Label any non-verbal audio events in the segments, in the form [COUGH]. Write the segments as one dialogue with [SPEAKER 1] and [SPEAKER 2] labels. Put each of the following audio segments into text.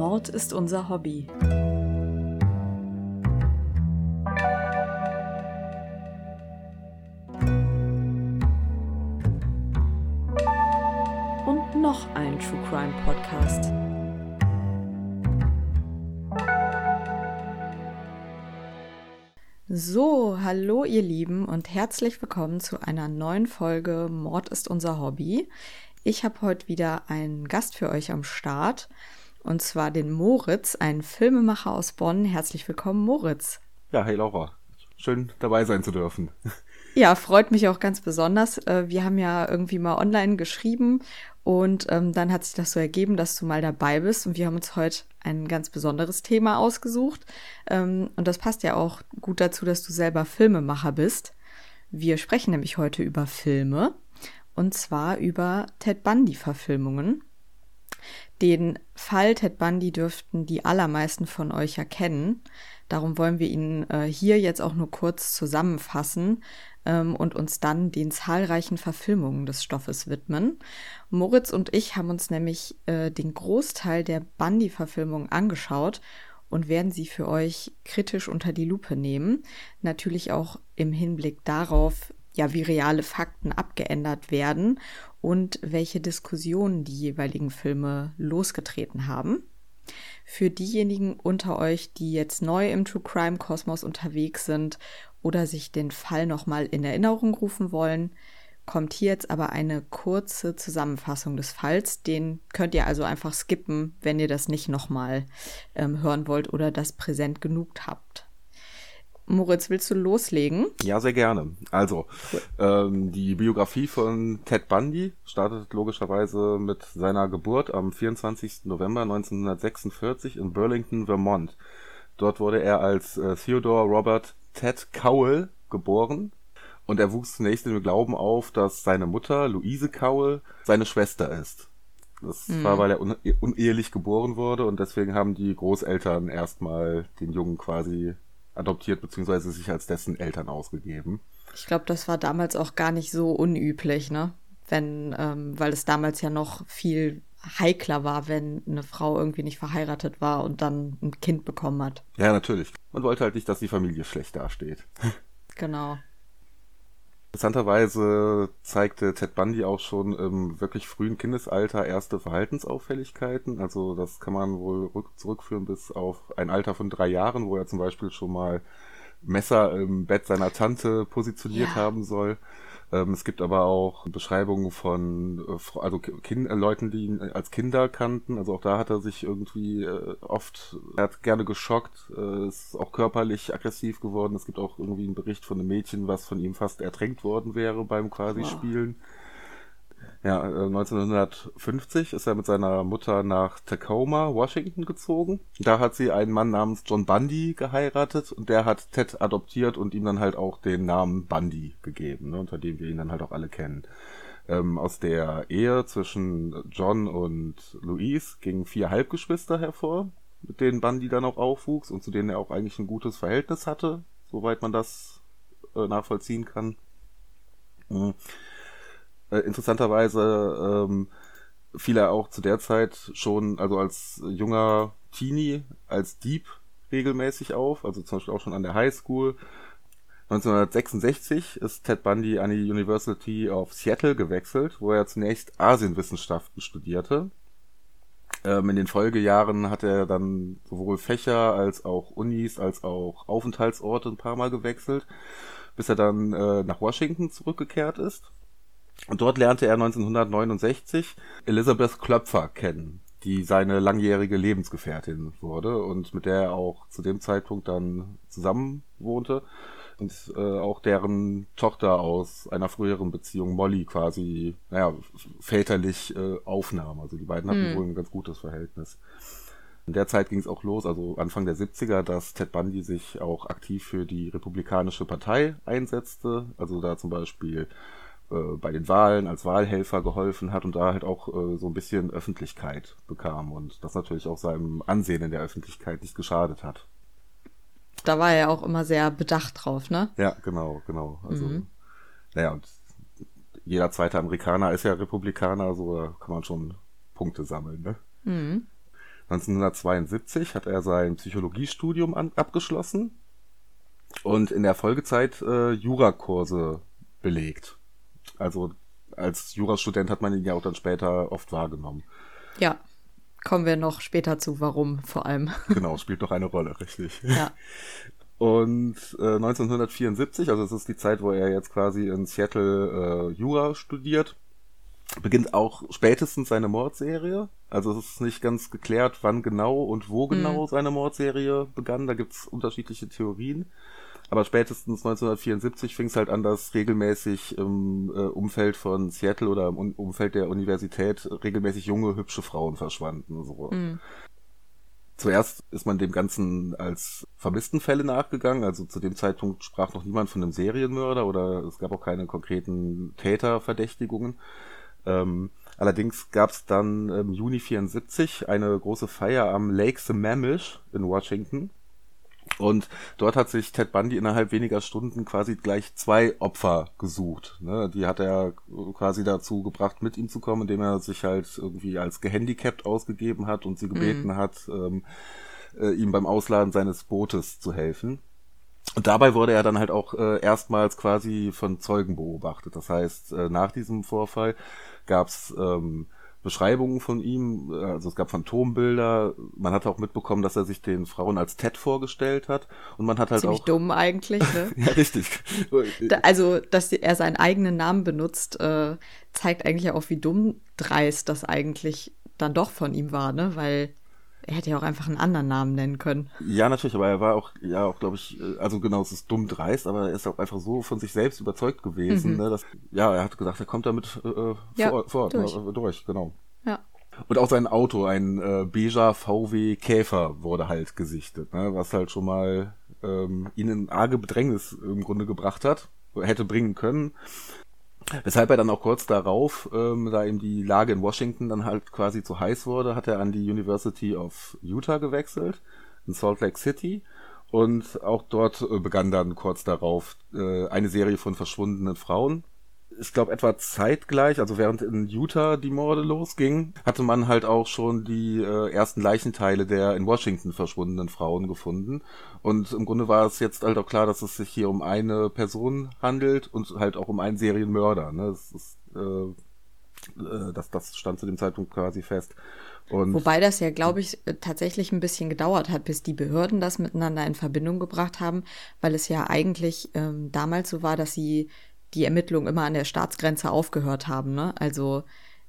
[SPEAKER 1] Mord ist unser Hobby. Und noch ein True Crime Podcast. So, hallo ihr Lieben und herzlich willkommen zu einer neuen Folge Mord ist unser Hobby. Ich habe heute wieder einen Gast für euch am Start und zwar den Moritz, einen Filmemacher aus Bonn. Herzlich willkommen, Moritz.
[SPEAKER 2] Ja, hey Laura. Schön dabei sein zu dürfen.
[SPEAKER 1] Ja, freut mich auch ganz besonders. Äh, wir haben ja irgendwie mal online geschrieben und ähm, dann hat sich das so ergeben, dass du mal dabei bist und wir haben uns heute ein ganz besonderes Thema ausgesucht. Ähm, und das passt ja auch gut dazu, dass du selber Filmemacher bist. Wir sprechen nämlich heute über Filme und zwar über Ted Bundy-Verfilmungen. Den Fall Ted Bundy dürften die allermeisten von euch erkennen. Darum wollen wir ihn äh, hier jetzt auch nur kurz zusammenfassen ähm, und uns dann den zahlreichen Verfilmungen des Stoffes widmen. Moritz und ich haben uns nämlich äh, den Großteil der Bundy-Verfilmung angeschaut und werden sie für euch kritisch unter die Lupe nehmen. Natürlich auch im Hinblick darauf, ja, wie reale Fakten abgeändert werden und welche Diskussionen die jeweiligen Filme losgetreten haben. Für diejenigen unter euch, die jetzt neu im True Crime Kosmos unterwegs sind oder sich den Fall nochmal in Erinnerung rufen wollen, kommt hier jetzt aber eine kurze Zusammenfassung des Falls. Den könnt ihr also einfach skippen, wenn ihr das nicht nochmal ähm, hören wollt oder das präsent genug habt. Moritz, willst du loslegen?
[SPEAKER 2] Ja, sehr gerne. Also, cool. ähm, die Biografie von Ted Bundy startet logischerweise mit seiner Geburt am 24. November 1946 in Burlington, Vermont. Dort wurde er als äh, Theodore Robert Ted Cowell geboren und er wuchs zunächst im Glauben auf, dass seine Mutter, Louise Cowell, seine Schwester ist. Das mhm. war, weil er un unehelich geboren wurde und deswegen haben die Großeltern erstmal den Jungen quasi adoptiert beziehungsweise sich als dessen Eltern ausgegeben.
[SPEAKER 1] Ich glaube, das war damals auch gar nicht so unüblich, ne? Wenn, ähm, weil es damals ja noch viel heikler war, wenn eine Frau irgendwie nicht verheiratet war und dann ein Kind bekommen hat.
[SPEAKER 2] Ja, natürlich. Man wollte halt nicht, dass die Familie schlecht dasteht. [LAUGHS]
[SPEAKER 1] Genau.
[SPEAKER 2] Interessanterweise zeigte Ted Bundy auch schon im wirklich frühen Kindesalter erste Verhaltensauffälligkeiten. Also das kann man wohl zurückführen bis auf ein Alter von drei Jahren, wo er zum Beispiel schon mal Messer im Bett seiner Tante positioniert ja. haben soll. Ähm, es gibt aber auch Beschreibungen von äh, also kind, äh, Leuten, die ihn als Kinder kannten. Also auch da hat er sich irgendwie äh, oft, er hat gerne geschockt, äh, ist auch körperlich aggressiv geworden. Es gibt auch irgendwie einen Bericht von einem Mädchen, was von ihm fast ertränkt worden wäre beim quasi wow. Ja, 1950 äh, ist er mit seiner Mutter nach Tacoma, Washington gezogen. Da hat sie einen Mann namens John Bundy geheiratet und der hat Ted adoptiert und ihm dann halt auch den Namen Bundy gegeben, ne, unter dem wir ihn dann halt auch alle kennen. Ähm, aus der Ehe zwischen John und Louise gingen vier Halbgeschwister hervor, mit denen Bundy dann auch aufwuchs und zu denen er auch eigentlich ein gutes Verhältnis hatte, soweit man das äh, nachvollziehen kann. Mhm äh, interessanterweise ähm, fiel er auch zu der Zeit schon, also als junger Teenie, als Dieb regelmäßig auf, also zum Beispiel auch schon an der High School. 1966 ist Ted Bundy an die University of Seattle gewechselt, wo er zunächst Asienwissenschaften studierte. Ähm, in den Folgejahren hat er dann sowohl Fächer als auch Unis als auch Aufenthaltsorte ein paar Mal gewechselt, bis er dann äh, nach Washington zurückgekehrt ist. Und dort lernte er 1969 Elisabeth Klöpfer kennen, die seine langjährige Lebensgefährtin wurde und mit der er auch zu dem Zeitpunkt dann zusammen wohnte und äh, auch deren Tochter aus einer früheren Beziehung Molly quasi, naja, väterlich äh, aufnahm. Also die beiden hatten mhm. wohl ein ganz gutes Verhältnis. In der Zeit ging es auch los, also Anfang der 70er, dass Ted Bundy sich auch aktiv für die Republikanische Partei einsetzte. Also da zum Beispiel äh, bei den Wahlen als Wahlhelfer geholfen hat und da halt auch äh, so ein bisschen Öffentlichkeit bekam und das natürlich auch seinem Ansehen in der Öffentlichkeit nicht geschadet hat.
[SPEAKER 1] Da war er auch immer sehr bedacht drauf, ne?
[SPEAKER 2] Ja, genau, genau. Also, mhm. naja, und jeder zweite Amerikaner ist ja Republikaner, so da kann man schon Punkte sammeln, ne? Mhm. 1972 hat er sein Psychologiestudium an, abgeschlossen und in der Folgezeit äh, Jurakurse belegt. Also als Jurastudent hat man ihn ja auch dann später oft wahrgenommen.
[SPEAKER 1] Ja, kommen wir noch später zu, warum vor allem. [LAUGHS]
[SPEAKER 2] Genau, spielt doch eine Rolle, richtig.
[SPEAKER 1] Ja. [LAUGHS]
[SPEAKER 2] Und äh, 1974, also es ist die Zeit, wo er jetzt quasi in Seattle äh, Jura studiert, beginnt auch spätestens seine Mordserie. Also es ist nicht ganz geklärt, wann genau und wo genau mhm. seine Mordserie begann. Da gibt's unterschiedliche Theorien. Aber spätestens 1974 fing es halt an, dass regelmäßig im äh, Umfeld von Seattle oder im Umfeld der Universität regelmäßig junge, hübsche Frauen verschwanden. So. Mhm. Zuerst ist man dem Ganzen als Vermisstenfälle nachgegangen. Also zu dem Zeitpunkt sprach noch niemand von einem Serienmörder oder es gab auch keine konkreten Täterverdächtigungen. Ähm, allerdings gab es dann im Juni 74 eine große Feier am Lake Sammamish in Washington und dort hat sich Ted Bundy innerhalb weniger Stunden quasi gleich zwei Opfer gesucht. Ne? Die hat er quasi dazu gebracht, mit ihm zu kommen, indem er sich halt irgendwie als gehandicapt ausgegeben hat und sie gebeten mhm. hat, ähm, äh, ihm beim Ausladen seines Bootes zu helfen. Und dabei wurde er dann halt auch äh, erstmals quasi von Zeugen beobachtet. Das heißt, äh, nach diesem Vorfall gab's ähm, Beschreibungen von ihm, also es gab Phantombilder, man hat auch mitbekommen, dass er sich den Frauen als Ted vorgestellt hat und man hat halt
[SPEAKER 1] Ziemlich
[SPEAKER 2] auch...
[SPEAKER 1] dumm eigentlich, ne? [LAUGHS]
[SPEAKER 2] ja, richtig.
[SPEAKER 1] Also, dass er seinen eigenen Namen benutzt, äh, zeigt eigentlich auch, wie dumm dreist das eigentlich dann doch von ihm war, ne? Weil er hätte ja auch einfach einen anderen Namen nennen können.
[SPEAKER 2] Ja, natürlich, aber er war auch, ja, auch, glaube ich, äh, also genau, es ist dumm dreist, aber er ist auch einfach so von sich selbst überzeugt gewesen, mhm. ne, dass, ja, er hat gesagt, er kommt damit äh, ja, vor, vor Ort, durch. Ne, durch, genau.
[SPEAKER 1] Ja.
[SPEAKER 2] Und auch sein Auto, ein äh, beiger VW Käfer, wurde halt gesichtet, ne, was halt schon mal ähm, ihn in arge Bedrängnis im Grunde gebracht hat, hätte bringen können. Weshalb er dann auch kurz darauf, ähm, da ihm die Lage in Washington dann halt quasi zu heiß wurde, hat er an die University of Utah gewechselt, in Salt Lake City. Und auch dort äh, begann dann kurz darauf äh, eine Serie von verschwundenen Frauen, ich glaube, etwa zeitgleich, also während in Utah die Morde losgingen, hatte man halt auch schon die äh, ersten Leichenteile der in Washington verschwundenen Frauen gefunden. Und im Grunde war es jetzt halt auch klar, dass es sich hier um eine Person handelt und halt auch um einen Serienmörder. Ne? Das, ist, äh, äh, das, das stand zu dem Zeitpunkt quasi fest.
[SPEAKER 1] Und Wobei das ja, glaube ich, äh, tatsächlich ein bisschen gedauert hat, bis die Behörden das miteinander in Verbindung gebracht haben, weil es ja eigentlich ähm, damals so war, dass sie die Ermittlungen immer an der Staatsgrenze aufgehört haben. Ne? Also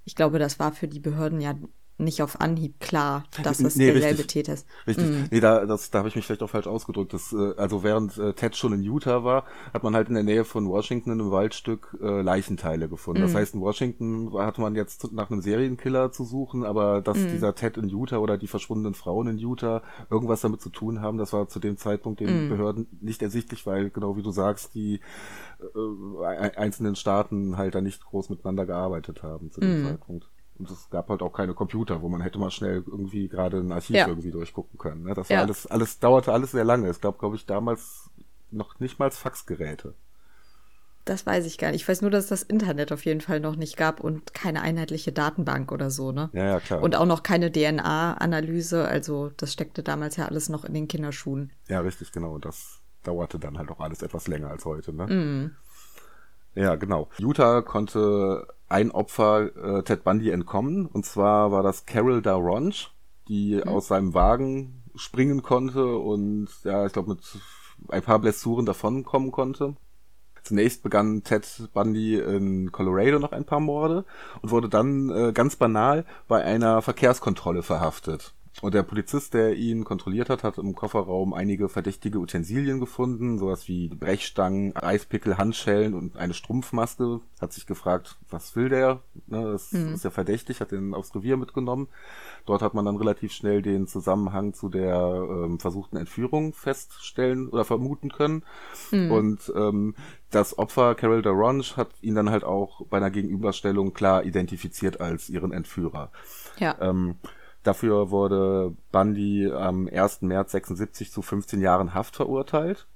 [SPEAKER 1] ich glaube, das war für die Behörden ja nicht auf Anhieb klar, [LAUGHS] dass es nee, derselbe Täter ist.
[SPEAKER 2] Richtig. Mm. Nee, da, das, da habe ich mich vielleicht auch falsch ausgedrückt. Das, äh, also während äh, Ted schon in Utah war, hat man halt in der Nähe von Washington in einem Waldstück äh, Leichenteile gefunden. Mm. Das heißt, in Washington hatte man jetzt nach einem Serienkiller zu suchen, aber dass mm. dieser Ted in Utah oder die verschwundenen Frauen in Utah irgendwas damit zu tun haben, das war zu dem Zeitpunkt den mm. Behörden nicht ersichtlich, weil genau wie du sagst, die äh, einzelnen Staaten halt da nicht groß miteinander gearbeitet haben zu dem mm. Zeitpunkt. Und es gab halt auch keine Computer, wo man hätte mal schnell irgendwie gerade ein Archiv ja. irgendwie durchgucken können. Ne? Das war ja. alles, alles dauerte alles sehr lange. Es gab, glaube ich, damals noch nicht mal Faxgeräte.
[SPEAKER 1] Das weiß ich gar nicht. Ich weiß nur, dass es das Internet auf jeden Fall noch nicht gab und keine einheitliche Datenbank oder so, ne?
[SPEAKER 2] Ja, ja, klar.
[SPEAKER 1] Und auch noch keine DNA-Analyse. Also, das steckte damals ja alles noch in den Kinderschuhen.
[SPEAKER 2] Ja, richtig, genau. Und das dauerte dann halt auch alles etwas länger als heute, ne? Mm. Ja, genau. Utah konnte ein Opfer äh, Ted Bundy entkommen. Und zwar war das Carol Daronch, die mhm. aus seinem Wagen springen konnte und ja, ich glaube mit ein paar Blessuren davonkommen konnte. Zunächst begann Ted Bundy in Colorado noch ein paar Morde und wurde dann äh, ganz banal bei einer Verkehrskontrolle verhaftet. Und der Polizist, der ihn kontrolliert hat, hat im Kofferraum einige verdächtige Utensilien gefunden, sowas wie Brechstangen, Eispickel, Handschellen und eine Strumpfmaske. Hat sich gefragt, was will der? Ne, das mhm. ist ja verdächtig, hat den aufs Revier mitgenommen. Dort hat man dann relativ schnell den Zusammenhang zu der ähm, versuchten Entführung feststellen oder vermuten können. Mhm. Und ähm, das Opfer Carol Daronch hat ihn dann halt auch bei einer Gegenüberstellung klar identifiziert als ihren Entführer.
[SPEAKER 1] Ja.
[SPEAKER 2] Ähm, Dafür wurde Bundy am 1. März 76 zu 15 Jahren Haft verurteilt.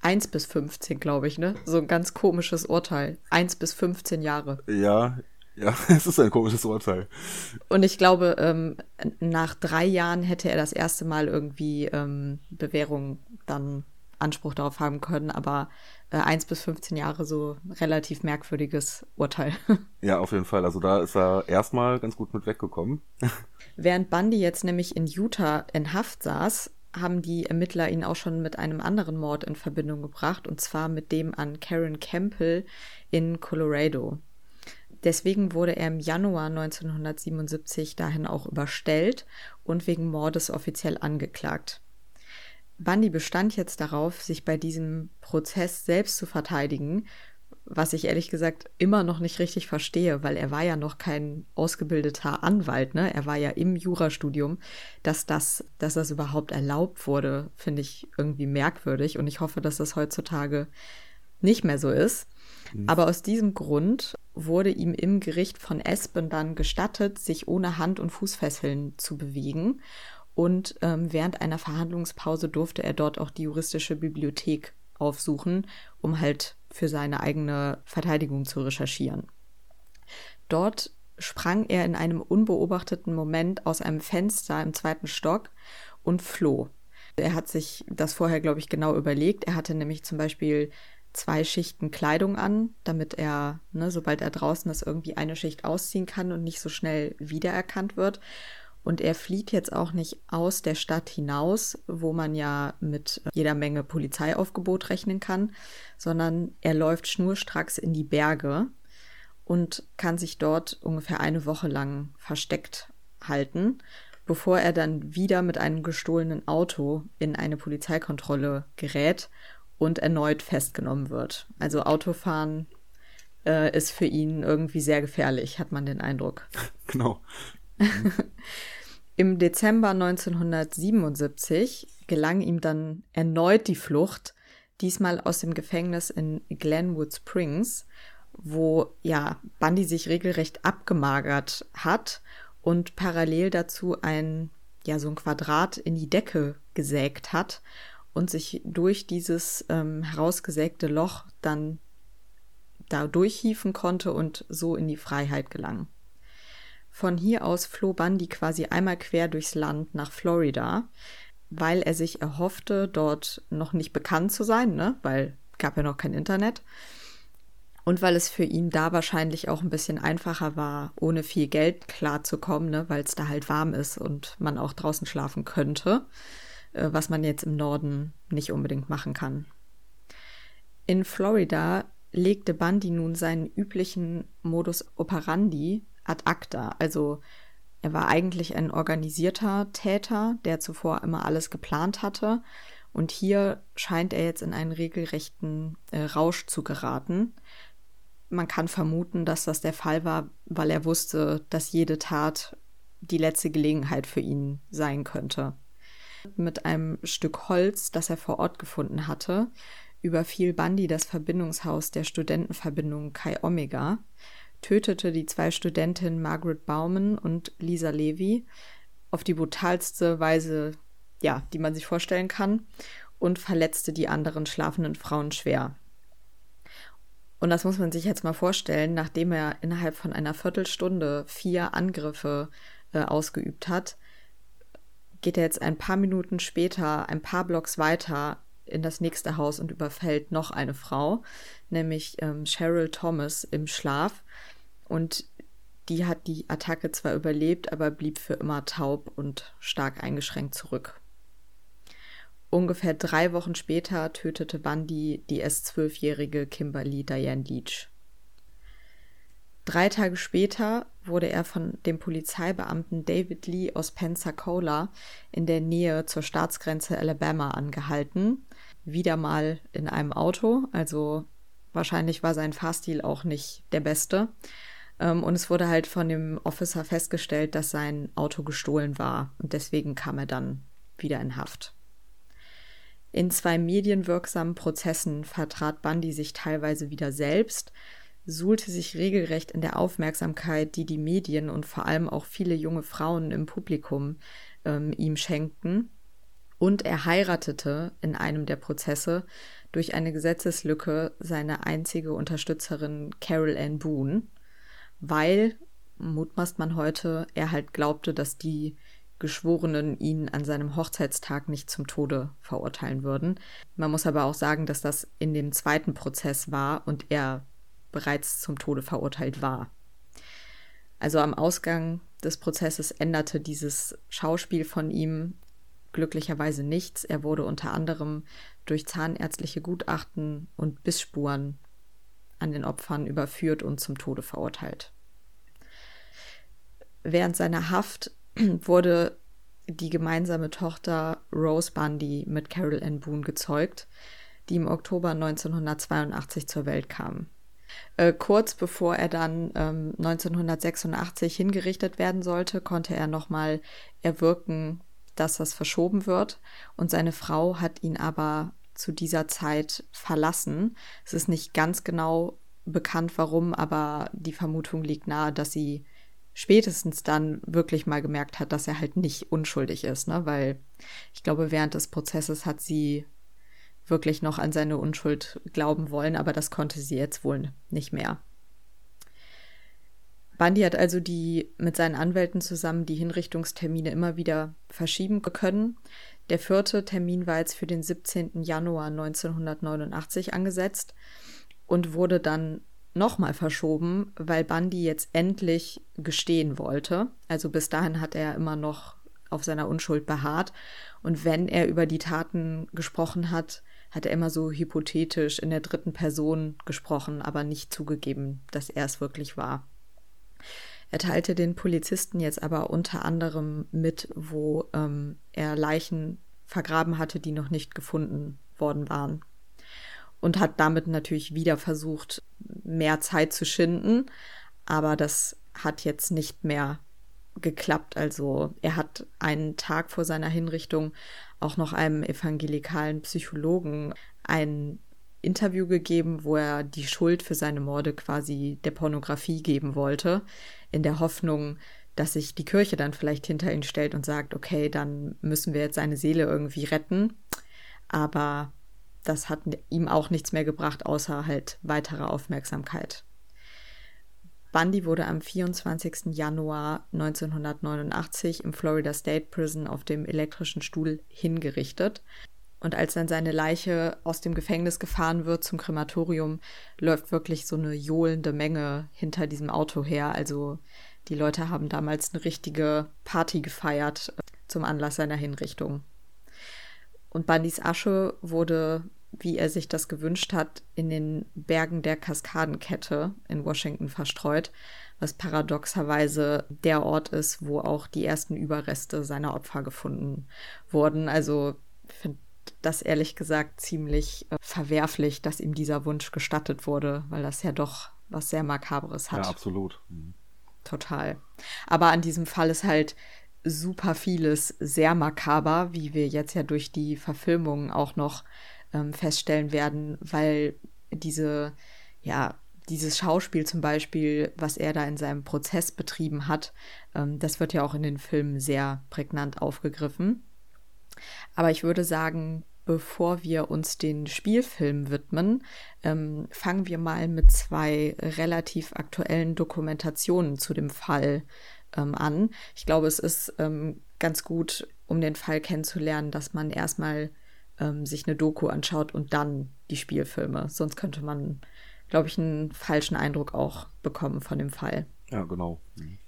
[SPEAKER 1] 1 bis 15, glaube ich, ne? So ein ganz komisches Urteil. 1 bis 15 Jahre.
[SPEAKER 2] Ja, Ja, [LAUGHS] es ist ein komisches Urteil.
[SPEAKER 1] Und ich glaube, ähm, nach drei Jahren hätte er das erste Mal irgendwie ähm, Bewährung dann Anspruch darauf haben können, aber äh, 1 bis 15 Jahre so relativ merkwürdiges Urteil. [LAUGHS]
[SPEAKER 2] Ja, auf jeden Fall. Also da ist er erstmal ganz gut mit weggekommen. [LAUGHS]
[SPEAKER 1] Während Bundy jetzt nämlich in Utah in Haft saß, haben die Ermittler ihn auch schon mit einem anderen Mord in Verbindung gebracht, und zwar mit dem an Karen Campbell in Colorado. Deswegen wurde er im Januar 1977 dahin auch überstellt und wegen Mordes offiziell angeklagt. Bundy bestand jetzt darauf, sich bei diesem Prozess selbst zu verteidigen, was ich ehrlich gesagt immer noch nicht richtig verstehe, weil er war ja noch kein ausgebildeter Anwalt, ne? Er war ja im Jurastudium, dass das, dass das überhaupt erlaubt wurde, finde ich irgendwie merkwürdig und ich hoffe, dass das heutzutage nicht mehr so ist. Mhm. Aber aus diesem Grund wurde ihm im Gericht von Espen dann gestattet, sich ohne Hand- und Fußfesseln zu bewegen und ähm, während einer Verhandlungspause durfte er dort auch die juristische Bibliothek aufsuchen, um halt für seine eigene Verteidigung zu recherchieren. Dort sprang er in einem unbeobachteten Moment aus einem Fenster im zweiten Stock und floh. Er hat sich das vorher, glaube ich, genau überlegt. Er hatte nämlich zum Beispiel zwei Schichten Kleidung an, damit er, ne, sobald er draußen ist, irgendwie eine Schicht ausziehen kann und nicht so schnell wiedererkannt wird. Und er flieht jetzt auch nicht aus der Stadt hinaus, wo man ja mit jeder Menge Polizeiaufgebot rechnen kann, sondern er läuft schnurstracks in die Berge und kann sich dort ungefähr eine Woche lang versteckt halten, bevor er dann wieder mit einem gestohlenen Auto in eine Polizeikontrolle gerät und erneut festgenommen wird. Also Autofahren äh, ist für ihn irgendwie sehr gefährlich, hat man den Eindruck. [LAUGHS]
[SPEAKER 2] Genau. [LAUGHS]
[SPEAKER 1] Im Dezember 1977 gelang ihm dann erneut die Flucht, diesmal aus dem Gefängnis in Glenwood Springs, wo ja Bundy sich regelrecht abgemagert hat und parallel dazu ein ja so ein Quadrat in die Decke gesägt hat und sich durch dieses ähm, herausgesägte Loch dann da durchhieven konnte und so in die Freiheit gelangen. Von hier aus floh Bundy quasi einmal quer durchs Land nach Florida, weil er sich erhoffte, dort noch nicht bekannt zu sein, ne? weil gab ja noch kein Internet. Und weil es für ihn da wahrscheinlich auch ein bisschen einfacher war, ohne viel Geld klarzukommen, ne? weil es da halt warm ist und man auch draußen schlafen könnte, äh, was man jetzt im Norden nicht unbedingt machen kann. In Florida legte Bundy nun seinen üblichen Modus operandi ad acta. Also er war eigentlich ein organisierter Täter, der zuvor immer alles geplant hatte. Und hier scheint er jetzt in einen regelrechten äh, Rausch zu geraten. Man kann vermuten, dass das der Fall war, weil er wusste, dass jede Tat die letzte Gelegenheit für ihn sein könnte. Mit einem Stück Holz, das er vor Ort gefunden hatte, überfiel Bundy das Verbindungshaus der Studentenverbindung Chi Omega tötete die zwei Studentinnen Margaret Bauman und Lisa Levy auf die brutalste Weise, ja, die man sich vorstellen kann, und verletzte die anderen schlafenden Frauen schwer. Und das muss man sich jetzt mal vorstellen, nachdem er innerhalb von einer Viertelstunde vier Angriffe äh, ausgeübt hat, geht er jetzt ein paar Minuten später, ein paar Blocks weiter in das nächste Haus und überfällt noch eine Frau, nämlich ähm, Cheryl Thomas im Schlaf. Und die hat die Attacke zwar überlebt, aber blieb für immer taub und stark eingeschränkt zurück. Ungefähr drei Wochen später tötete Bundy die erst zwölfjährige Kimberly Diane Leach. Drei Tage später wurde er von dem Polizeibeamten David Lee aus Pensacola in der Nähe zur Staatsgrenze Alabama angehalten. Wieder mal in einem Auto, also wahrscheinlich war sein Fahrstil auch nicht der beste. Ähm, und es wurde halt von dem Officer festgestellt, dass sein Auto gestohlen war. Und deswegen kam er dann wieder in Haft. In zwei medienwirksamen Prozessen vertrat Bundy sich teilweise wieder selbst, suhlte sich regelrecht in der Aufmerksamkeit, die die Medien und vor allem auch viele junge Frauen im Publikum ähm, ihm schenkten. Und er heiratete in einem der Prozesse durch eine Gesetzeslücke seine einzige Unterstützerin Carol Ann Boone weil, mutmaßt man heute, er halt glaubte, dass die Geschworenen ihn an seinem Hochzeitstag nicht zum Tode verurteilen würden. Man muss aber auch sagen, dass das in dem zweiten Prozess war und er bereits zum Tode verurteilt war. Also am Ausgang des Prozesses änderte dieses Schauspiel von ihm glücklicherweise nichts. Er wurde unter anderem durch zahnärztliche Gutachten und Bissspuren an den Opfern überführt und zum Tode verurteilt. Während seiner Haft [CLEARS THROAT] wurde die gemeinsame Tochter Rose Bundy mit Carol Ann Boone gezeugt, die im Oktober 1982 zur Welt kam. Äh, kurz bevor er dann ähm, 1986 hingerichtet werden sollte, konnte er nochmal erwirken, dass das verschoben wird. Und seine Frau hat ihn aber zu dieser Zeit verlassen. Es ist nicht ganz genau bekannt, warum, aber die Vermutung liegt nahe, dass sie spätestens dann wirklich mal gemerkt hat, dass er halt nicht unschuldig ist, ne? Weil ich glaube, während des Prozesses hat sie wirklich noch an seine Unschuld glauben wollen, aber das konnte sie jetzt wohl nicht mehr. Bundy hat also die mit seinen Anwälten zusammen die Hinrichtungstermine immer wieder verschieben können. Der vierte Termin war jetzt für den 17. Januar 1989 angesetzt und wurde dann nochmal verschoben, weil Bundy jetzt endlich gestehen wollte. Also bis dahin hat er immer noch auf seiner Unschuld beharrt. Und wenn er über die Taten gesprochen hat, hat er immer so hypothetisch in der dritten Person gesprochen, aber nicht zugegeben, dass er es wirklich war. Er teilte den Polizisten jetzt aber unter anderem mit, wo ähm, er Leichen vergraben hatte, die noch nicht gefunden worden waren und hat damit natürlich wieder versucht, mehr Zeit zu schinden. Aber das hat jetzt nicht mehr geklappt. Also er hat einen Tag vor seiner Hinrichtung auch noch einem evangelikalen Psychologen ein Interview gegeben, wo er die Schuld für seine Morde quasi der Pornografie geben wollte, in der Hoffnung, dass sich die Kirche dann vielleicht hinter ihn stellt und sagt, okay, dann müssen wir jetzt seine Seele irgendwie retten. Aber das hat ihm auch nichts mehr gebracht, außer halt weitere Aufmerksamkeit. Bundy wurde am 24. Januar 1989 im Florida State Prison auf dem elektrischen Stuhl hingerichtet. Und als dann seine Leiche aus dem Gefängnis gefahren wird zum Krematorium, läuft wirklich so eine johlende Menge hinter diesem Auto her. Also die Leute haben damals eine richtige Party gefeiert äh, zum Anlass seiner Hinrichtung. Und Bundys Asche wurde, wie er sich das gewünscht hat, in den Bergen der Kaskadenkette in Washington verstreut, was paradoxerweise der Ort ist, wo auch die ersten Überreste seiner Opfer gefunden wurden. Also ich finde das ehrlich gesagt ziemlich äh, verwerflich, dass ihm dieser Wunsch gestattet wurde, weil das ja doch was sehr Makabres hat.
[SPEAKER 2] Ja, absolut. Mhm.
[SPEAKER 1] Total. Aber an diesem Fall ist halt super vieles sehr makaber, wie wir jetzt ja durch die Verfilmung auch noch ähm, feststellen werden, weil diese, ja, dieses Schauspiel zum Beispiel, was er da in seinem Prozess betrieben hat, ähm, das wird ja auch in den Filmen sehr prägnant aufgegriffen. Aber ich würde sagen, bevor wir uns den Spielfilm widmen, ähm, fangen wir mal mit zwei relativ aktuellen Dokumentationen zu dem Fall ähm, an. Ich glaube, es ist ähm, ganz gut, um den Fall kennenzulernen, dass man erstmal ähm, sich eine Doku anschaut und dann die Spielfilme. Sonst könnte man, glaube ich, einen falschen Eindruck auch bekommen von dem Fall.
[SPEAKER 2] Ja, genau. Mhm.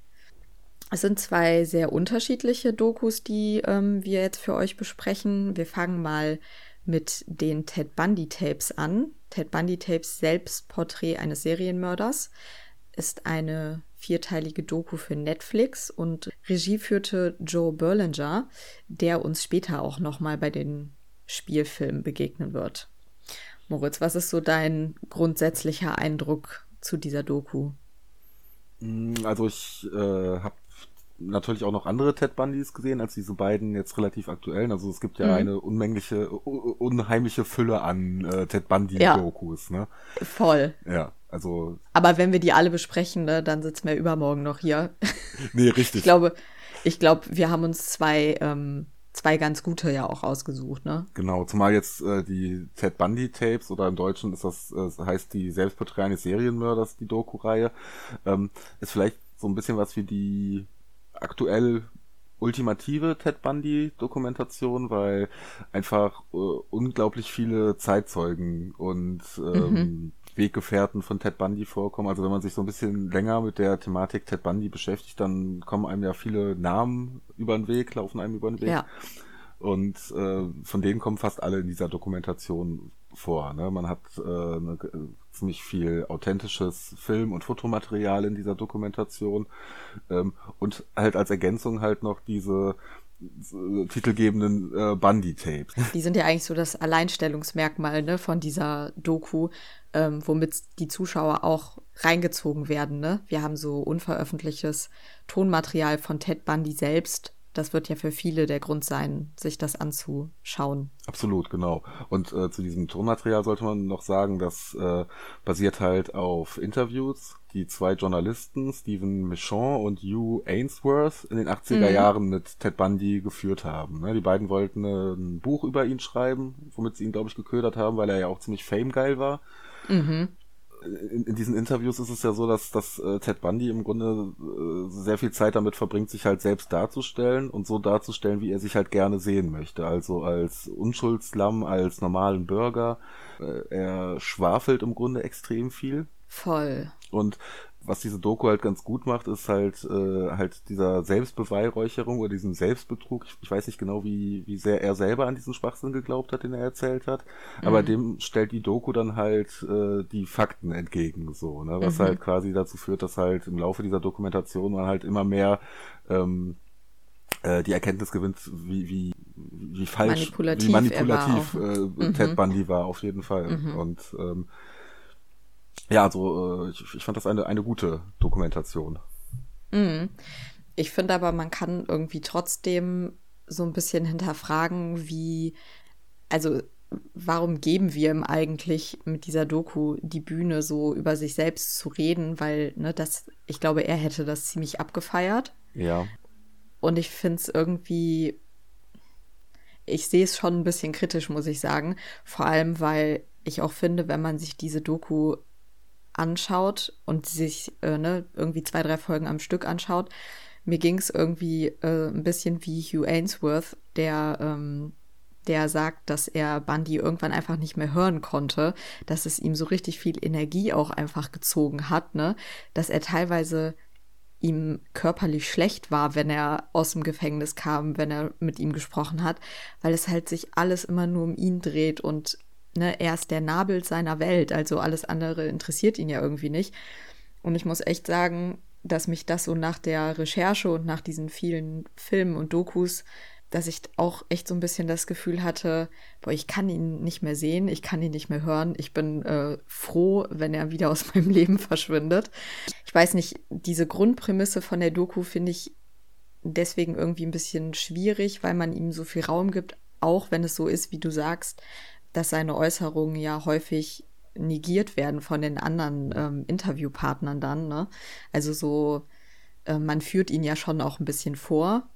[SPEAKER 1] Es sind zwei sehr unterschiedliche Dokus, die ähm, wir jetzt für euch besprechen. Wir fangen mal mit den Ted Bundy Tapes an. Ted Bundy Tapes Selbstporträt eines Serienmörders ist eine vierteilige Doku für Netflix und Regie führte Joe Berlinger, der uns später auch noch mal bei den Spielfilmen begegnen wird. Moritz, was ist so dein grundsätzlicher Eindruck zu dieser Doku?
[SPEAKER 2] Mm, also ich äh, habe natürlich auch noch andere Ted Bundys gesehen als diese beiden jetzt relativ aktuellen. Also es gibt ja mhm. eine unmängliche, unheimliche Fülle an äh, Ted Bundy Dokus, ja. ne?
[SPEAKER 1] Voll.
[SPEAKER 2] Ja. Also.
[SPEAKER 1] Aber wenn wir die alle besprechen, ne, dann sitzen wir übermorgen noch hier. [LAUGHS]
[SPEAKER 2] Nee, richtig.
[SPEAKER 1] ich glaube, ich glaube, wir haben uns zwei ähm, zwei ganz gute ja auch ausgesucht, ne?
[SPEAKER 2] Genau, zumal jetzt äh, die Ted Bundy Tapes oder im Deutschen ist das, äh, heißt die Selbstporträt eines Serienmörders, die Doku-Reihe, ähm, ist vielleicht so ein bisschen was wie die aktuell ultimative Ted Bundy Dokumentation, weil einfach äh, unglaublich viele Zeitzeugen und ähm, mhm. Weggefährten von Ted Bundy vorkommen. Also wenn man sich so ein bisschen länger mit der Thematik Ted Bundy beschäftigt, dann kommen einem ja viele Namen über den Weg, laufen einem über den Weg. Ja. Und äh, von denen kommen fast alle in dieser Dokumentation vor. Ne? Man hat äh, eine, ziemlich viel authentisches Film- und Fotomaterial in dieser Dokumentation ähm, und halt als Ergänzung halt noch diese äh, titelgebenden äh, Bundy-Tapes.
[SPEAKER 1] Die sind ja eigentlich so das Alleinstellungsmerkmal ne, von dieser Doku, ähm, womit die Zuschauer auch reingezogen werden. Ne? Wir haben so unveröffentlichtes Tonmaterial von Ted Bundy selbst das wird ja für viele der Grund sein, sich das anzuschauen.
[SPEAKER 2] Absolut, genau. Und äh, zu diesem Tonmaterial sollte man noch sagen, das äh, basiert halt auf Interviews, die zwei Journalisten, Stephen Michon und Hugh Ainsworth, in den 80er mhm. Jahren mit Ted Bundy geführt haben. Ne? Die beiden wollten äh, ein Buch über ihn schreiben, womit sie ihn, glaube ich, geködert haben, weil er ja auch ziemlich famegeil war. Mhm in, in, diesen Interviews ist es ja so, dass, dass äh, Ted Bundy im Grunde äh, sehr viel Zeit damit verbringt, sich halt selbst darzustellen und so darzustellen, wie er sich halt gerne sehen möchte. Also als Unschuldslamm, als normalen Bürger. Äh, er schwafelt im Grunde extrem viel.
[SPEAKER 1] Voll.
[SPEAKER 2] Und was diese Doku halt ganz gut macht, ist halt äh, halt dieser Selbstbeweihräucherung oder diesem Selbstbetrug. Ich, ich, weiß nicht genau, wie, wie sehr er selber an diesen Schwachsinn geglaubt hat, den er erzählt hat. Mhm. Aber dem stellt die Doku dann halt äh, die Fakten entgegen, so, ne? Was mhm. halt quasi dazu führt, dass halt im Laufe dieser Dokumentation man halt immer mehr ähm, äh, die Erkenntnis gewinnt, wie, wie, wie falsch, manipulativ wie manipulativ äh, mhm. Ted Bundy war, auf jeden Fall. Mhm. Und ähm, ja, also äh, ich, ich fand das eine, eine gute Dokumentation.
[SPEAKER 1] Mhm. Ich finde aber, man kann irgendwie trotzdem so ein bisschen hinterfragen, wie, also warum geben wir ihm eigentlich mit dieser Doku die Bühne, so über sich selbst zu reden, weil, ne, das, ich glaube, er hätte das ziemlich abgefeiert.
[SPEAKER 2] Ja.
[SPEAKER 1] Und ich finde es irgendwie, ich sehe es schon ein bisschen kritisch, muss ich sagen. Vor allem, weil ich auch finde, wenn man sich diese Doku anschaut und sich äh, ne, irgendwie zwei, drei Folgen am Stück anschaut, mir ging es irgendwie äh, ein bisschen wie Hugh Ainsworth, der, ähm, der sagt, dass er Bundy irgendwann einfach nicht mehr hören konnte, dass es ihm so richtig viel Energie auch einfach gezogen hat, ne? Dass er teilweise ihm körperlich schlecht war, wenn er aus dem Gefängnis kam, wenn er mit ihm gesprochen hat, weil es halt sich alles immer nur um ihn dreht und ne, er ist der Nabel seiner Welt, also alles andere interessiert ihn ja irgendwie nicht. Und ich muss echt sagen, dass mich das so nach der Recherche und nach diesen vielen Filmen und Dokus, dass ich auch echt so ein bisschen das Gefühl hatte, boah, ich kann ihn nicht mehr sehen, ich kann ihn nicht mehr hören. Ich bin äh, froh, wenn er wieder aus [LAUGHS] meinem Leben verschwindet. Ich weiß nicht, diese Grundprämisse von der Doku finde ich deswegen irgendwie ein bisschen schwierig, weil man ihm so viel Raum gibt, auch wenn es so ist, wie du sagst, dass seine Äußerungen ja häufig negiert werden von den anderen ähm, Interviewpartnern dann. Ne? Also so, äh, man führt ihn ja schon auch ein bisschen vor,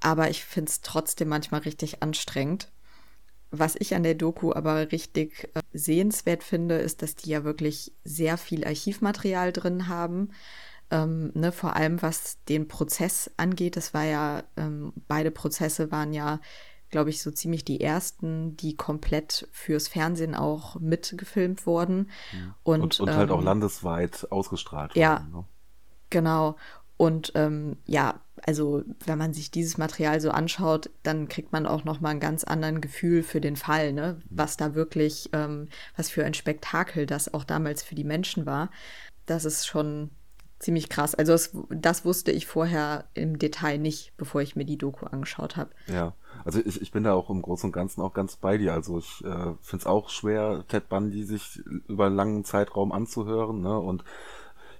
[SPEAKER 1] aber ich finde es trotzdem manchmal richtig anstrengend. Was ich an der Doku aber richtig äh, sehenswert finde, ist, dass die ja wirklich sehr viel Archivmaterial drin haben. Ähm, ne, vor allem was den Prozess angeht. Das war ja, ähm, beide Prozesse waren ja glaube ich, so ziemlich die ersten, die komplett fürs Fernsehen auch mitgefilmt wurden.
[SPEAKER 2] Ja. Und, und, und, halt auch ähm, landesweit ausgestrahlt
[SPEAKER 1] ja, wurden. Ja, ne? genau. Und ähm, ja, also wenn man sich dieses Material so anschaut, dann kriegt man auch noch mal ein ganz anderen Gefühl für den Fall, ne? Mhm. Was da wirklich, ähm, was für ein Spektakel das auch damals für die Menschen war. Das ist schon ziemlich krass. Also das, das, wusste ich vorher im Detail nicht, bevor ich mir die Doku angeschaut habe.
[SPEAKER 2] Ja, also ich, ich bin da auch im Großen und Ganzen auch ganz bei dir. Also ich äh, finde es auch schwer, Ted Bundy sich über einen langen Zeitraum anzuhören. Ne? Und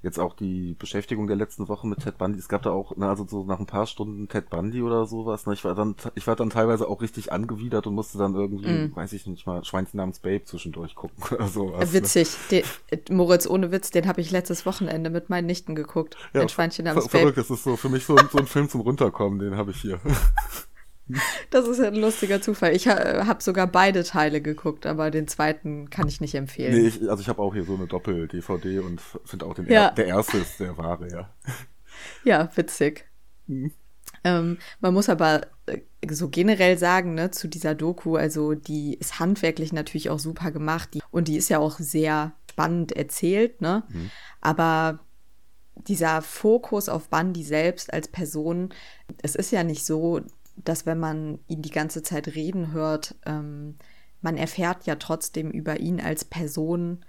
[SPEAKER 2] jetzt auch die Beschäftigung der letzten Woche mit Ted Bundy. Es gab da auch, na, also so nach ein paar Stunden Ted Bundy oder sowas. Ne? Ich war dann, ich war dann teilweise auch richtig angewidert und musste dann irgendwie, mm. weiß ich nicht mal, Schweinchen namens Babe zwischendurch gucken [LAUGHS] oder sowas.
[SPEAKER 1] Ne? Witzig. Ne? Den, Moritz, ohne Witz, den habe ich letztes Wochenende mit meinen Nichten geguckt. Ja, ein Schweinchen namens
[SPEAKER 2] ver Babe. Verrückt, das ist so für mich so, so ein Film zum Runterkommen, den habe ich hier. [LAUGHS]
[SPEAKER 1] Das ist ein lustiger Zufall. Ich ha habe sogar beide Teile geguckt, aber den zweiten kann ich nicht empfehlen.
[SPEAKER 2] Nee, ich, also ich habe auch hier so eine Doppel-DVD und finde auch den ja. er der erste ist der wahre, ja.
[SPEAKER 1] Ja, witzig. Mhm. Ähm, man muss aber äh, so generell sagen, ne, zu dieser Doku, also die ist handwerklich natürlich auch super gemacht die, und die ist ja auch sehr spannend erzählt, ne? Mhm. Aber dieser Fokus auf Bundy selbst als Person, es ist ja nicht so, dass wenn man ihn die ganze Zeit reden hört, ähm, man erfährt ja trotzdem über ihn als Person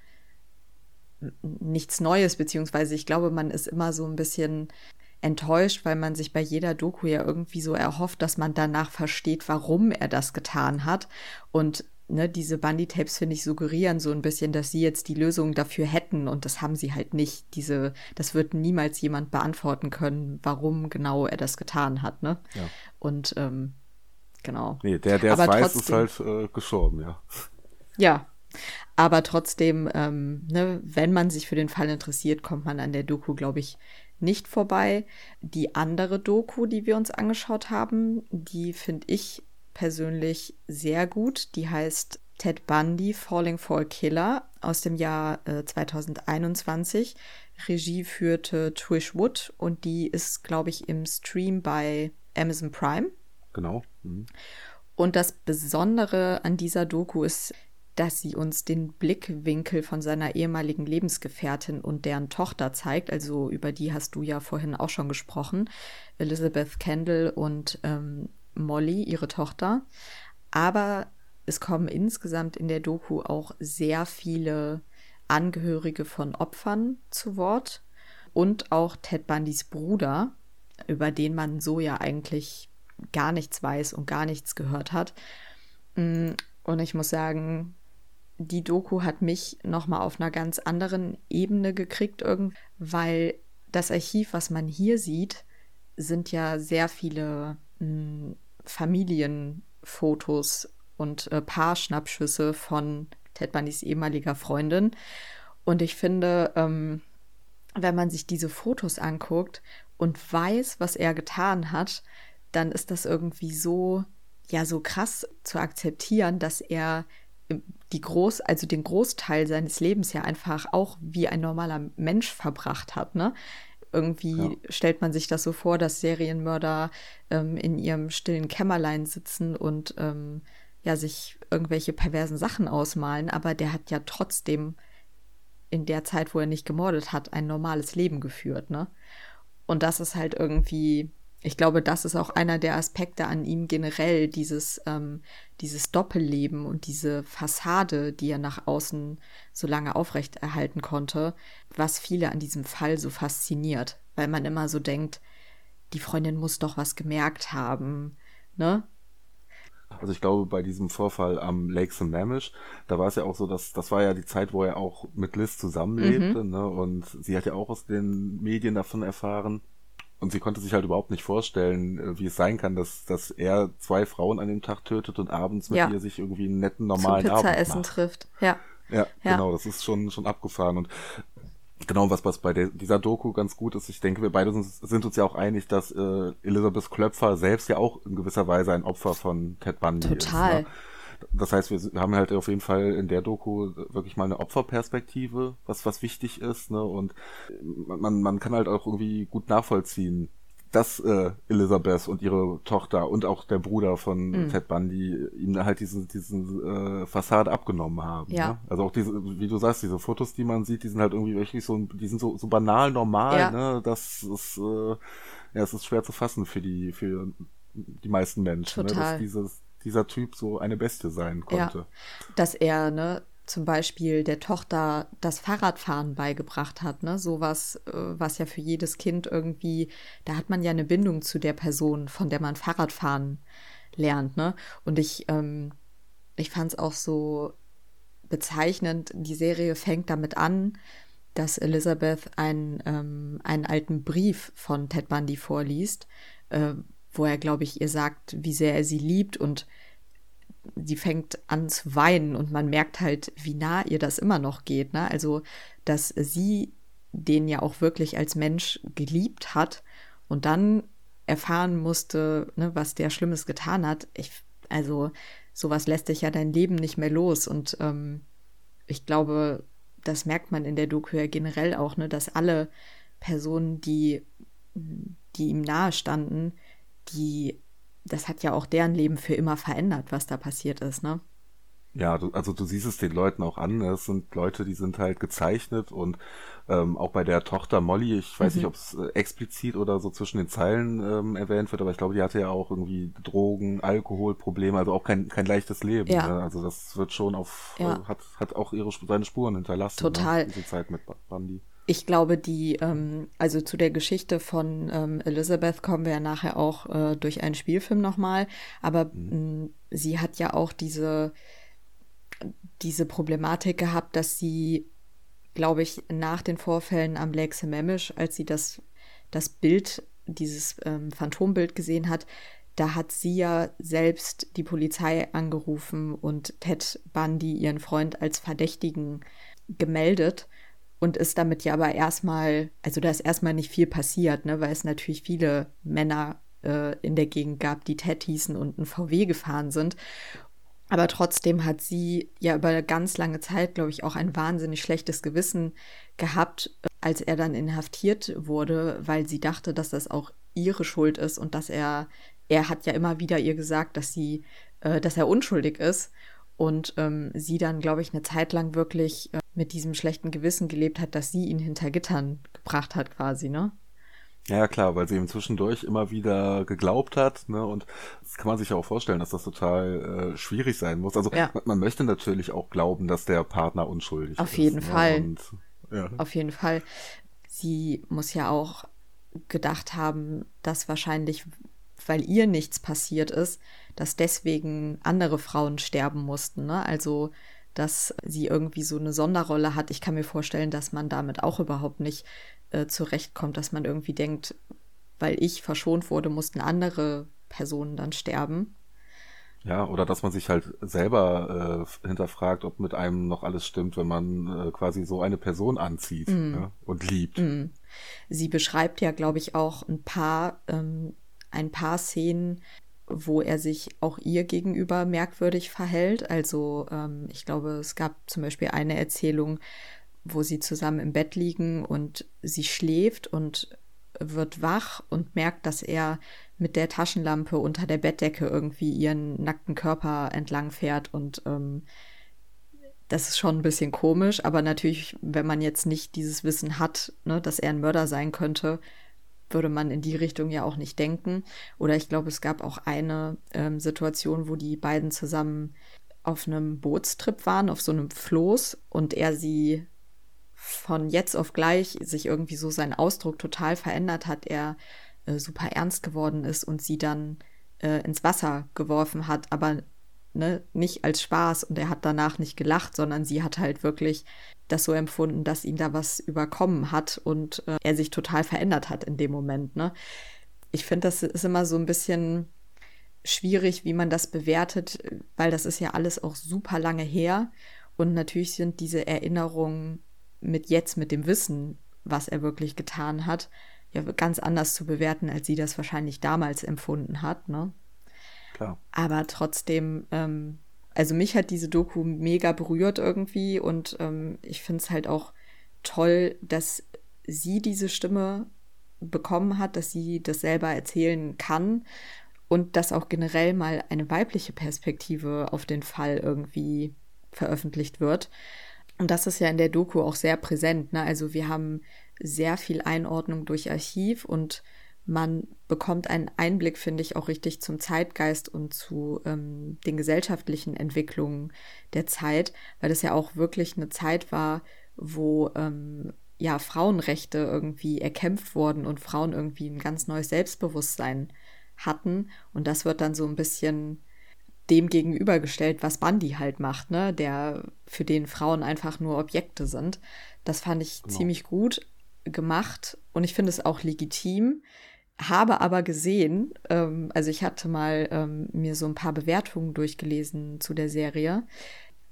[SPEAKER 1] nichts Neues, beziehungsweise ich glaube, man ist immer so ein bisschen enttäuscht, weil man sich bei jeder Doku ja irgendwie so erhofft, dass man danach versteht, warum er das getan hat. Und ne, diese Bundy-Tapes, finde ich, suggerieren so ein bisschen, dass sie jetzt die Lösung dafür hätten und das haben sie halt nicht. Diese, das wird niemals jemand beantworten können, warum genau er das getan hat, ne? Ja. Und ähm, genau.
[SPEAKER 2] Nee, der, der es weiß, ist halt äh, gestorben, ja.
[SPEAKER 1] Ja. Aber trotzdem, ähm, ne, wenn man sich für den Fall interessiert, kommt man an der Doku, glaube ich, nicht vorbei. Die andere Doku, die wir uns angeschaut haben, die finde ich persönlich sehr gut. Die heißt Ted Bundy Falling for a Killer aus dem Jahr äh, 2021. Regie führte Trish Wood und die ist, glaube ich, im Stream bei Amazon Prime.
[SPEAKER 2] Genau. Mhm.
[SPEAKER 1] Und das Besondere an dieser Doku ist, dass sie uns den Blickwinkel von seiner ehemaligen Lebensgefährtin und deren Tochter zeigt. Also über die hast du ja vorhin auch schon gesprochen. Elizabeth Kendall und ähm, Molly, ihre Tochter. Aber es kommen insgesamt in der Doku auch sehr viele Angehörige von Opfern zu Wort und auch Ted Bundys Bruder, über den man so ja eigentlich gar nichts weiß und gar nichts gehört hat. Mm, und ich muss sagen, die Doku hat mich nochmal auf einer ganz anderen Ebene gekriegt, weil das Archiv, was man hier sieht, sind ja sehr viele mm, Familienfotos und äh, Paarschnappschüsse von Ted Bundys ehemaliger Freundin. Und ich finde, ähm, wenn man sich diese Fotos anguckt und weiß, was er getan hat, dann ist das irgendwie so, ja, so krass zu akzeptieren, dass er die Groß, also den Großteil seines Lebens ja einfach auch wie ein normaler Mensch verbracht hat, ne? Irgendwie ja. stellt man sich das so vor, dass Serienmörder ähm, in ihrem stillen Kämmerlein sitzen und ähm, ja sich irgendwelche perversen Sachen ausmalen, aber der hat ja trotzdem in der Zeit, wo er nicht gemordet hat, ein normales Leben geführt, ne? Und das ist halt irgendwie ich glaube, das ist auch einer der Aspekte an ihm generell, dieses, ähm, dieses Doppelleben und diese Fassade, die er nach außen so lange aufrechterhalten konnte, was viele an diesem Fall so fasziniert, weil man immer so denkt, die Freundin muss doch was gemerkt haben, ne?
[SPEAKER 2] Also ich glaube, bei diesem Vorfall am Lake Sammamish, da war es ja auch so, dass das war ja die Zeit, wo er auch mit Liz zusammenlebte, mhm. ne? Und sie hat ja auch aus den Medien davon erfahren. Und sie konnte sich halt überhaupt nicht vorstellen, äh, wie es sein kann, dass, dass er zwei Frauen an dem Tag tötet und abends mit ja. ihr sich irgendwie einen netten, normalen Zum Abend
[SPEAKER 1] essen trifft. Ja.
[SPEAKER 2] ja. ja. genau, das ist schon, schon abgefahren. Und genau, was, was bei der, dieser Doku ganz gut ist, ich denke, wir beide sind, sind uns ja auch einig, dass äh, Elisabeth Klöpfer selbst ja auch in gewisser Weise ein Opfer von Ted Bundy
[SPEAKER 1] Total.
[SPEAKER 2] ist. Ne? Das heißt, wir haben halt auf jeden Fall in der Doku wirklich mal eine Opferperspektive, was, was wichtig ist, ne? Und man, man kann halt auch irgendwie gut nachvollziehen, dass äh, Elizabeth und ihre Tochter und auch der Bruder von mm. Ted Bundy ihm halt diese, diese äh, Fassade abgenommen haben. Ja. Ne? Also auch diese, wie du sagst, diese Fotos, die man sieht, die sind halt irgendwie wirklich so, die sind so, so banal normal, ja. ne? Das ist, äh, ja, es ist schwer zu fassen für die, für die meisten Menschen, Total. ne? dass dieses, dieser Typ so eine Beste sein konnte. Ja,
[SPEAKER 1] dass er, ne, zum Beispiel der Tochter das Fahrradfahren beigebracht hat, ne? Sowas, äh, was ja für jedes Kind irgendwie, da hat man ja eine Bindung zu der Person, von der man Fahrradfahren lernt, ne? Und ich, ähm, ich fand es auch so bezeichnend, die Serie fängt damit an, dass Elizabeth einen, ähm, einen alten Brief von Ted Bundy vorliest, äh, wo er, glaube ich, ihr sagt, wie sehr er sie liebt und sie fängt an zu weinen und man merkt halt, wie nah ihr das immer noch geht. Ne? Also, dass sie den ja auch wirklich als Mensch geliebt hat und dann erfahren musste, ne, was der Schlimmes getan hat. Ich, also sowas lässt dich ja dein Leben nicht mehr los. Und ähm, ich glaube, das merkt man in der Doku ja generell auch, ne, dass alle Personen, die, die ihm nahe standen, die, das hat ja auch deren Leben für immer verändert, was da passiert ist, ne?
[SPEAKER 2] Ja, du, also du siehst es den Leuten auch an. Es sind Leute, die sind halt gezeichnet und ähm, auch bei der Tochter Molly, ich weiß mhm. nicht, ob es äh, explizit oder so zwischen den Zeilen ähm, erwähnt wird, aber ich glaube, die hatte ja auch irgendwie Drogen, Alkoholprobleme, also auch kein, kein leichtes Leben. Ja. Ne? Also das wird schon auf, ja. äh, hat, hat auch ihre seine Spuren hinterlassen.
[SPEAKER 1] Ne? Total.
[SPEAKER 2] Ne? Diese Zeit mit Bundy.
[SPEAKER 1] Ich glaube, die, ähm, also zu der Geschichte von ähm, Elizabeth kommen wir ja nachher auch äh, durch einen Spielfilm nochmal, aber mhm. mh, sie hat ja auch diese diese Problematik gehabt, dass sie, glaube ich, nach den Vorfällen am Lake Sammamish, als sie das, das Bild, dieses ähm, Phantombild gesehen hat, da hat sie ja selbst die Polizei angerufen und Ted Bundy, ihren Freund, als Verdächtigen gemeldet und ist damit ja aber erstmal, also da ist erstmal nicht viel passiert, ne, weil es natürlich viele Männer äh, in der Gegend gab, die Ted hießen und ein VW gefahren sind. Aber trotzdem hat sie ja über eine ganz lange Zeit, glaube ich, auch ein wahnsinnig schlechtes Gewissen gehabt, als er dann inhaftiert wurde, weil sie dachte, dass das auch ihre Schuld ist und dass er, er hat ja immer wieder ihr gesagt, dass sie, äh, dass er unschuldig ist. Und ähm, sie dann, glaube ich, eine Zeit lang wirklich äh, mit diesem schlechten Gewissen gelebt hat, dass sie ihn hinter Gittern gebracht hat, quasi, ne?
[SPEAKER 2] Ja, klar, weil sie ihm zwischendurch immer wieder geglaubt hat, ne? Und das kann man sich ja auch vorstellen, dass das total äh, schwierig sein muss. Also ja. man, man, möchte natürlich auch glauben, dass der Partner unschuldig
[SPEAKER 1] Auf ist. Auf jeden ne? Fall. Und, ja. Auf jeden Fall. Sie muss ja auch gedacht haben, dass wahrscheinlich, weil ihr nichts passiert ist, dass deswegen andere Frauen sterben mussten. Ne? Also dass sie irgendwie so eine Sonderrolle hat. Ich kann mir vorstellen, dass man damit auch überhaupt nicht äh, zurechtkommt, dass man irgendwie denkt, weil ich verschont wurde, mussten andere Personen dann sterben.
[SPEAKER 2] Ja, oder dass man sich halt selber äh, hinterfragt, ob mit einem noch alles stimmt, wenn man äh, quasi so eine Person anzieht mm. ja, und liebt. Mm.
[SPEAKER 1] Sie beschreibt ja, glaube ich, auch ein paar, ähm, ein paar Szenen, wo er sich auch ihr gegenüber merkwürdig verhält. Also ähm, ich glaube, es gab zum Beispiel eine Erzählung, wo sie zusammen im Bett liegen und sie schläft und wird wach und merkt, dass er mit der Taschenlampe unter der Bettdecke irgendwie ihren nackten Körper entlang fährt und ähm, das ist schon ein bisschen komisch, aber natürlich, wenn man jetzt nicht dieses Wissen hat, ne, dass er ein Mörder sein könnte, würde man in die Richtung ja auch nicht denken. Oder ich glaube, es gab auch eine ähm, Situation, wo die beiden zusammen auf einem Bootstrip waren, auf so einem Floß und er sie von jetzt auf gleich sich irgendwie so sein Ausdruck total verändert hat, er äh, super ernst geworden ist und sie dann äh, ins Wasser geworfen hat, aber ne, nicht als Spaß und er hat danach nicht gelacht, sondern sie hat halt wirklich das so empfunden, dass ihn da was überkommen hat und äh, er sich total verändert hat in dem Moment. Ne? Ich finde, das ist immer so ein bisschen schwierig, wie man das bewertet, weil das ist ja alles auch super lange her und natürlich sind diese Erinnerungen mit jetzt, mit dem Wissen, was er wirklich getan hat, ja ganz anders zu bewerten, als sie das wahrscheinlich damals empfunden hat, ne? Klar. Aber trotzdem, ähm, also mich hat diese Doku mega berührt irgendwie und ähm, ich finde es halt auch toll, dass sie diese Stimme bekommen hat, dass sie das selber erzählen kann und dass auch generell mal eine weibliche Perspektive auf den Fall irgendwie veröffentlicht wird. Und das ist ja in der Doku auch sehr präsent. Ne? Also wir haben sehr viel Einordnung durch Archiv und man bekommt einen Einblick, finde ich, auch richtig zum Zeitgeist und zu ähm, den gesellschaftlichen Entwicklungen der Zeit, weil das ja auch wirklich eine Zeit war, wo ähm, ja Frauenrechte irgendwie erkämpft wurden und Frauen irgendwie ein ganz neues Selbstbewusstsein hatten. Und das wird dann so ein bisschen dem gegenübergestellt, was Bundy halt macht, ne? Der für den Frauen einfach nur Objekte sind. Das fand ich genau. ziemlich gut gemacht und ich finde es auch legitim. Habe aber gesehen, ähm, also ich hatte mal ähm, mir so ein paar Bewertungen durchgelesen zu der Serie,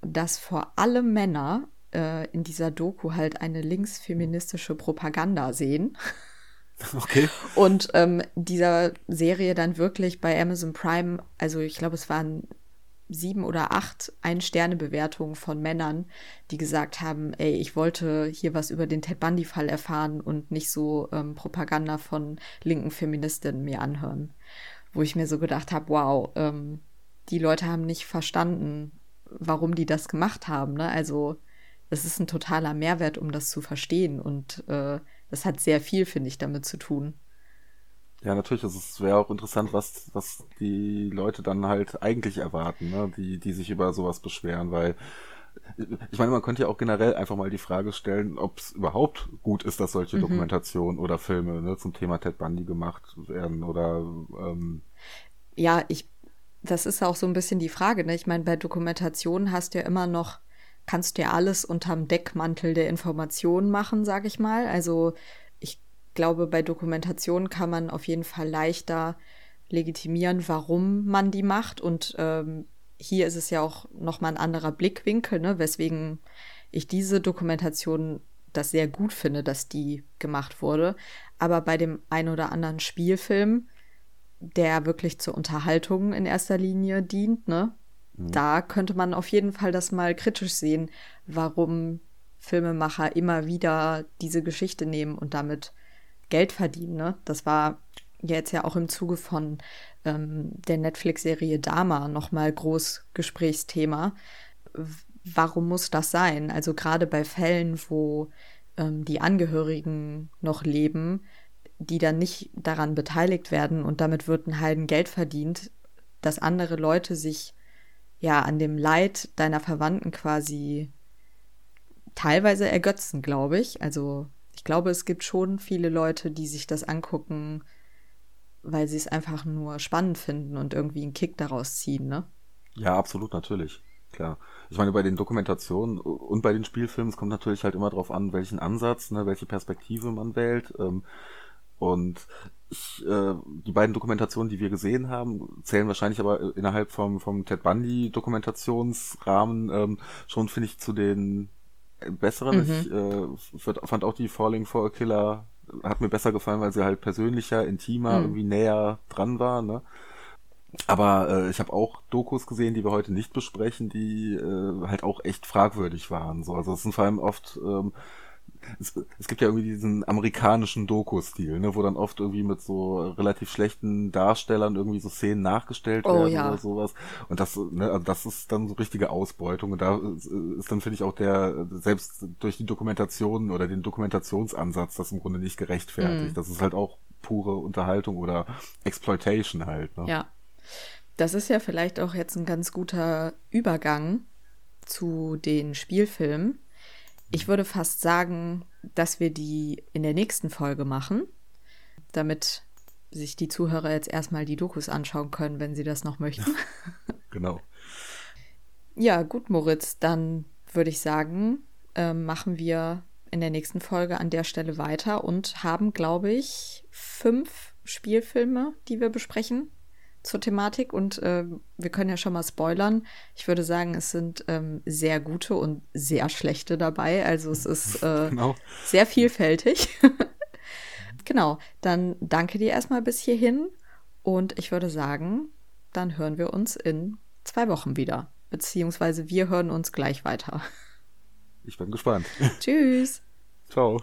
[SPEAKER 1] dass vor allem Männer äh, in dieser Doku halt eine linksfeministische Propaganda sehen.
[SPEAKER 2] Okay.
[SPEAKER 1] Und ähm, dieser Serie dann wirklich bei Amazon Prime, also ich glaube, es waren sieben oder acht Ein-Sterne-Bewertungen von Männern, die gesagt haben, ey, ich wollte hier was über den Ted Bundy-Fall erfahren und nicht so ähm, Propaganda von linken Feministinnen mir anhören. Wo ich mir so gedacht habe, wow, ähm, die Leute haben nicht verstanden, warum die das gemacht haben. Ne? Also es ist ein totaler Mehrwert, um das zu verstehen. Und äh, das hat sehr viel, finde ich, damit zu tun.
[SPEAKER 2] Ja, natürlich. Also es wäre auch interessant, was, was die Leute dann halt eigentlich erwarten, ne? die, die sich über sowas beschweren, weil ich meine, man könnte ja auch generell einfach mal die Frage stellen, ob es überhaupt gut ist, dass solche mhm. Dokumentationen oder Filme ne, zum Thema Ted Bundy gemacht werden oder ähm
[SPEAKER 1] ja, ich das ist auch so ein bisschen die Frage. Ne? Ich meine, bei Dokumentationen hast du ja immer noch, kannst du ja alles unterm Deckmantel der Information machen, sag ich mal. Also glaube, bei Dokumentationen kann man auf jeden Fall leichter legitimieren, warum man die macht. Und ähm, hier ist es ja auch nochmal ein anderer Blickwinkel, ne? weswegen ich diese Dokumentation das sehr gut finde, dass die gemacht wurde. Aber bei dem ein oder anderen Spielfilm, der wirklich zur Unterhaltung in erster Linie dient, ne? Mhm. Da könnte man auf jeden Fall das mal kritisch sehen, warum Filmemacher immer wieder diese Geschichte nehmen und damit Geld verdienen. Ne? Das war jetzt ja auch im Zuge von ähm, der Netflix-Serie Dama nochmal groß Gesprächsthema. Warum muss das sein? Also gerade bei Fällen, wo ähm, die Angehörigen noch leben, die dann nicht daran beteiligt werden und damit wird ein Heiden Geld verdient, dass andere Leute sich ja an dem Leid deiner Verwandten quasi teilweise ergötzen, glaube ich. Also ich glaube, es gibt schon viele Leute, die sich das angucken, weil sie es einfach nur spannend finden und irgendwie einen Kick daraus ziehen, ne?
[SPEAKER 2] Ja, absolut, natürlich. Klar. Ich meine, bei den Dokumentationen und bei den Spielfilmen, es kommt natürlich halt immer darauf an, welchen Ansatz, ne, welche Perspektive man wählt. Ähm, und ich, äh, die beiden Dokumentationen, die wir gesehen haben, zählen wahrscheinlich aber innerhalb vom, vom Ted Bundy Dokumentationsrahmen ähm, schon, finde ich, zu den besseren. Mhm. Ich äh, fand auch die Falling for a Killer hat mir besser gefallen, weil sie halt persönlicher, intimer, mhm. irgendwie näher dran war. Ne? Aber äh, ich habe auch Dokus gesehen, die wir heute nicht besprechen, die äh, halt auch echt fragwürdig waren. So, also es sind vor allem oft ähm, es, es gibt ja irgendwie diesen amerikanischen Doku-Stil, ne, wo dann oft irgendwie mit so relativ schlechten Darstellern irgendwie so Szenen nachgestellt oh, werden ja. oder sowas. Und das, ne, also das ist dann so richtige Ausbeutung. Und da ist, ist dann, finde ich, auch der, selbst durch die Dokumentation oder den Dokumentationsansatz, das im Grunde nicht gerechtfertigt. Mm. Das ist halt auch pure Unterhaltung oder Exploitation halt. Ne?
[SPEAKER 1] Ja. Das ist ja vielleicht auch jetzt ein ganz guter Übergang zu den Spielfilmen ich würde fast sagen, dass wir die in der nächsten Folge machen, damit sich die Zuhörer jetzt erstmal die Dokus anschauen können, wenn sie das noch möchten. [LAUGHS] [LAUGHS]
[SPEAKER 2] genau.
[SPEAKER 1] Ja, gut, Moritz, dann würde ich sagen, äh, machen wir in der nächsten Folge an der Stelle weiter und haben, glaube ich, fünf Spielfilme, die wir besprechen zur Thematik und äh, wir können ja schon mal spoilern. Ich würde sagen, es sind ähm, sehr gute und sehr schlechte dabei. Also es ist äh, [LAUGHS] genau. sehr vielfältig. [LAUGHS] genau, dann danke dir erstmal bis hierhin und ich würde sagen, dann hören wir uns in zwei Wochen wieder. Beziehungsweise wir hören uns gleich weiter.
[SPEAKER 2] Ich bin gespannt. [LAUGHS]
[SPEAKER 1] Tschüss.
[SPEAKER 2] Ciao.